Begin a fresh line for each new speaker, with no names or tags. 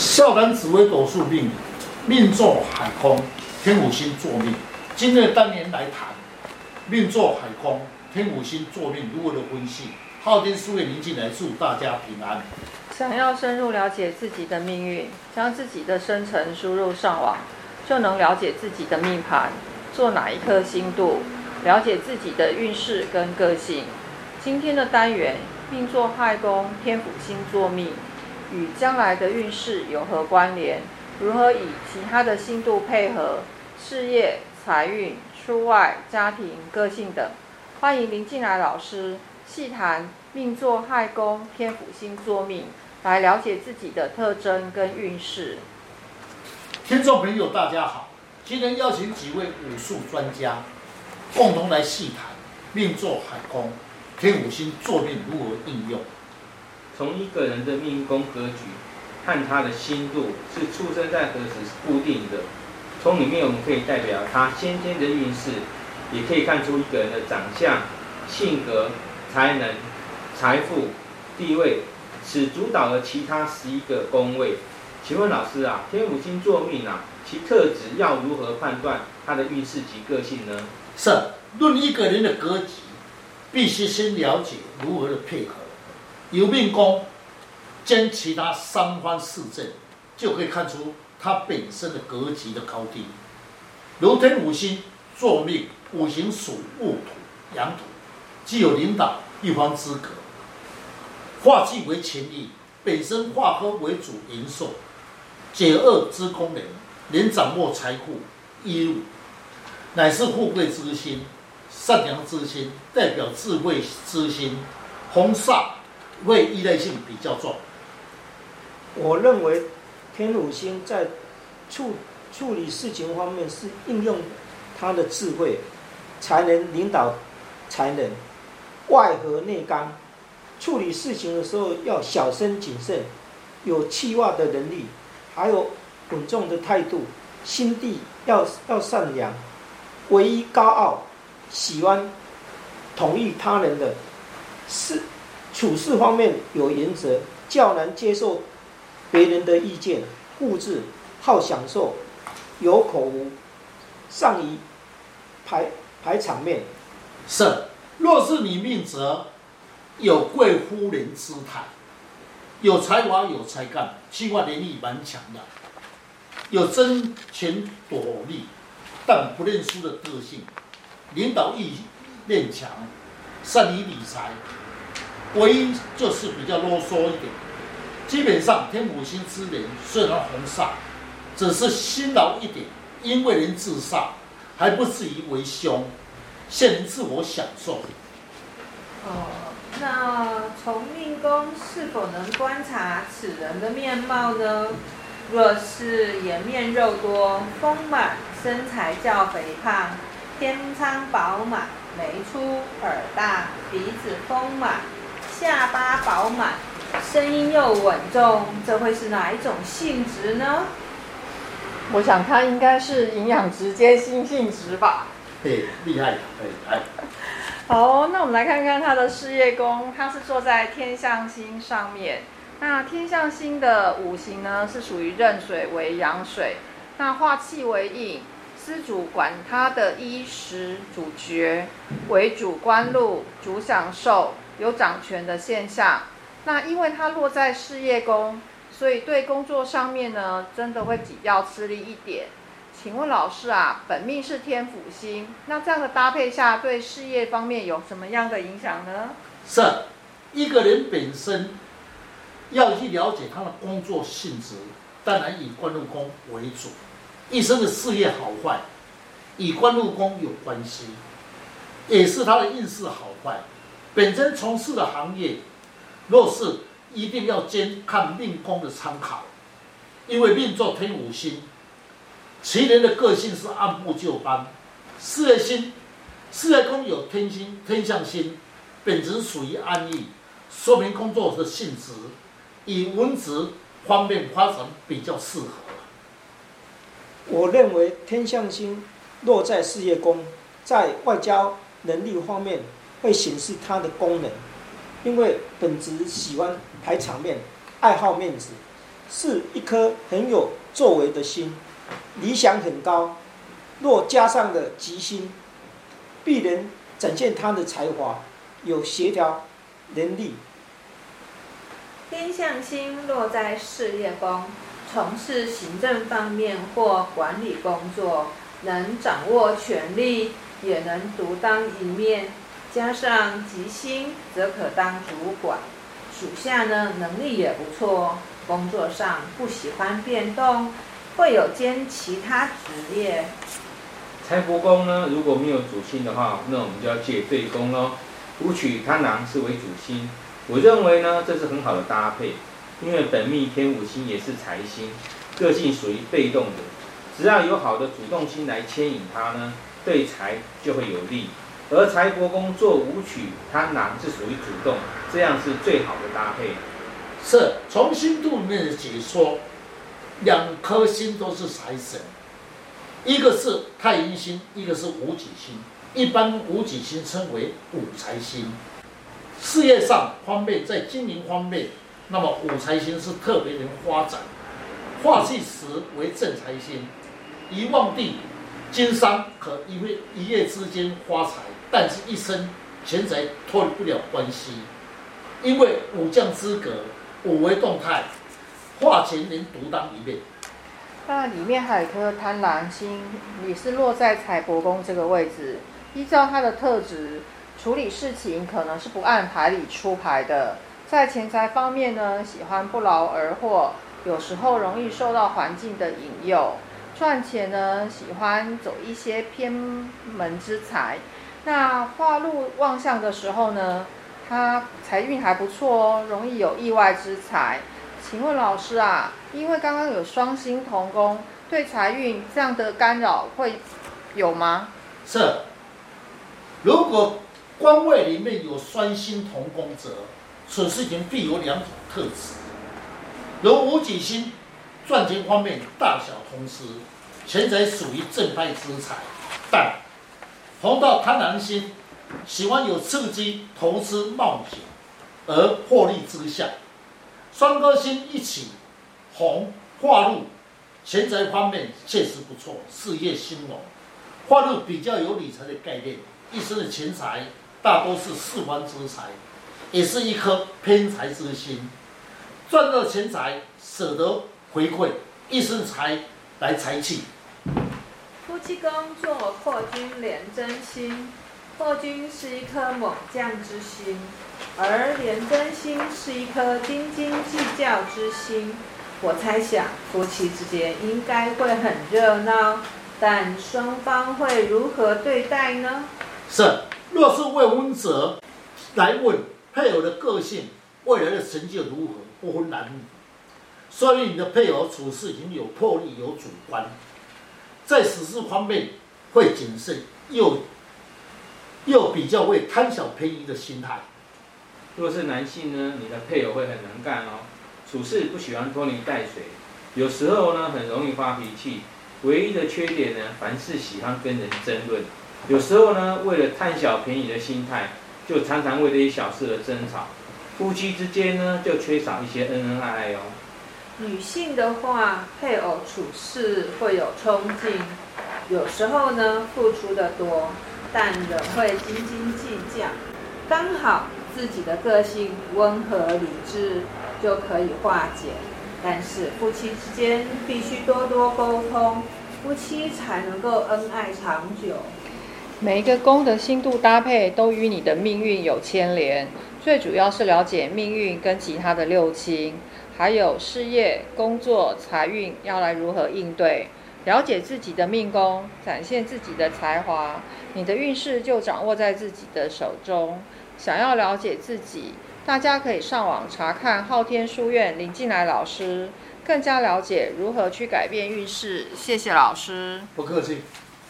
笑谈紫微斗数命，命坐海空，天府星坐命。今日单元来谈命坐海空，天府星坐命如何的分析？昊天书院林进来祝大家平安。
想要深入了解自己的命运，将自己的生辰输入上网，就能了解自己的命盘，做哪一颗星度，了解自己的运势跟个性。今天的单元命坐亥宫，天府星坐命。与将来的运势有何关联？如何以其他的星度配合事业、财运、出外、家庭、个性等？欢迎林进来老师细谈命坐亥宫、天府星坐命，来了解自己的特征跟运势。
听众朋友，大家好，今天邀请几位武术专家，共同来细谈命坐海宫、天府星坐命如何应用。
从一个人的命宫格局和他的星度是出生在何时是固定的，从里面我们可以代表他先天的运势，也可以看出一个人的长相、性格、才能、财富、地位，此主导了其他十一个宫位。请问老师啊，天府星坐命啊，其特质要如何判断他的运势及个性呢？
是论一个人的格局，必须先了解如何的配合。由命宫兼其他三方四正，就可以看出他本身的格局的高低。如天五星坐命，五行属戊土、阳土，具有领导一方资格。化气为权力，本身化科为主营寿，解厄之功能，能掌握财富、衣物，乃是富贵之心、善良之心，代表智慧之心，红煞。为依赖性比较重。
我认为天府星在处处理事情方面是应用他的智慧，才能领导才能外合内刚。处理事情的时候要小心谨慎，有气化的能力，还有稳重的态度，心地要要善良，唯一高傲，喜欢同意他人的事。处事方面有原则，较难接受别人的意见，固执，好享受，有口无，善于排排场面。
是，若是你命则有贵夫人姿态，有才华有才干，计划能力蛮强的，有争权夺利但不认输的个性，领导意念强，善于理财。唯一就是比较啰嗦一点，基本上天府星之人虽然红煞，只是辛劳一点，因为人自煞，还不至于为凶，现自我享受。
哦，那从命宫是否能观察此人的面貌呢？若是颜面肉多、丰满，身材较肥胖，天仓饱满，眉粗耳大，鼻子丰满。下巴饱满，声音又稳重，这会是哪一种性质呢？我想他应该是营养直接性性质吧。
对，厉害，哎。
好，那我们来看看他的事业宫，他是坐在天象星上面。那天象星的五行呢，是属于壬水为阳水，那化气为印，司主管他的衣食主角，为主官禄，主享受。有掌权的现象，那因为它落在事业宫，所以对工作上面呢，真的会比较吃力一点。请问老师啊，本命是天府星，那这样的搭配下，对事业方面有什么样的影响呢？
是，一个人本身要去了解他的工作性质，当然以官禄宫为主。一生的事业好坏，与官禄宫有关系，也是他的运势好坏。本身从事的行业，若是一定要兼看命宫的参考，因为命坐天五星，其人的个性是按部就班。事业星，事业宫有天星、天象星，本质属于安逸，说明工作的性质，以文职方面发展比较适合。
我认为天象星落在事业宫，在外交能力方面。会显示它的功能，因为本职喜欢排场面，爱好面子，是一颗很有作为的心，理想很高。若加上了吉星，必能展现他的才华，有协调能力。
天象星落在事业宫，从事行政方面或管理工作，能掌握权力，也能独当一面。加上吉星，则可当主管。属下呢，能力也不错，工作上不喜欢变动，会有兼其他职业。
财帛宫呢，如果没有主星的话，那我们就要借对宫喽。武曲贪狼是为主星，我认为呢，这是很好的搭配，因为本命天武星也是财星，个性属于被动的，只要有好的主动星来牵引它呢，对财就会有利。而财帛宫做武曲贪狼是属于主动，这样是最好的搭配。
是从星度里面的解说，两颗星都是财神，一个是太阴星，一个是五己星。一般五己星称为武财星。事业上方面，在经营方面，那么武财星是特别能发展。化气时为正财星，一旺地经商可一会一夜之间发财。但是，一生钱财脱离不了关系，因为武将之格，五为动态，化钱能独当一面。
那里面还有一颗贪狼星，你是落在财帛宫这个位置。依照他的特质，处理事情可能是不按牌理出牌的。在钱财方面呢，喜欢不劳而获，有时候容易受到环境的引诱。赚钱呢，喜欢走一些偏门之财。那化禄旺相的时候呢，他财运还不错哦，容易有意外之财。请问老师啊，因为刚刚有双星同宫，对财运这样的干扰会有吗？
是。如果官位里面有双星同宫者，此事情必有两种特质：如武曲星，赚钱方面大小通吃，钱财属于正派之财，但。逢到贪狼星，喜欢有刺激、投资、冒险而获利之下。双颗星一起，红化禄，钱财方面确实不错，事业兴隆。化禄比较有理财的概念，一生的钱财大多是四方之财，也是一颗偏财之心。赚到钱财舍得回馈，一生财来财气。
夫妻宫坐破军廉贞星，破军是一颗猛将之心，而廉贞星是一颗斤斤计较之心。我猜想夫妻之间应该会很热闹，但双方会如何对待呢？
是，若是未婚者来问配偶的个性、未来的成就如何，不分男女，说明你的配偶处事已经有魄力、有主观。在实事方面会谨慎，又又比较会贪小便宜的心态。
若是男性呢，你的配偶会很能干哦，处事不喜欢拖泥带水，有时候呢很容易发脾气。唯一的缺点呢，凡事喜欢跟人争论，有时候呢为了贪小便宜的心态，就常常为这些小事而争吵。夫妻之间呢就缺少一些恩恩爱爱哦。
女性的话，配偶处事会有冲劲，有时候呢付出的多，但仍会斤斤计较。刚好自己的个性温和理智就可以化解，但是夫妻之间必须多多沟通，夫妻才能够恩爱长久。每一个宫的星度搭配都与你的命运有牵连，最主要是了解命运跟其他的六亲。还有事业、工作、财运要来如何应对？了解自己的命宫，展现自己的才华，你的运势就掌握在自己的手中。想要了解自己，大家可以上网查看昊天书院林进来老师，更加了解如何去改变运势。谢谢老师，
不客气。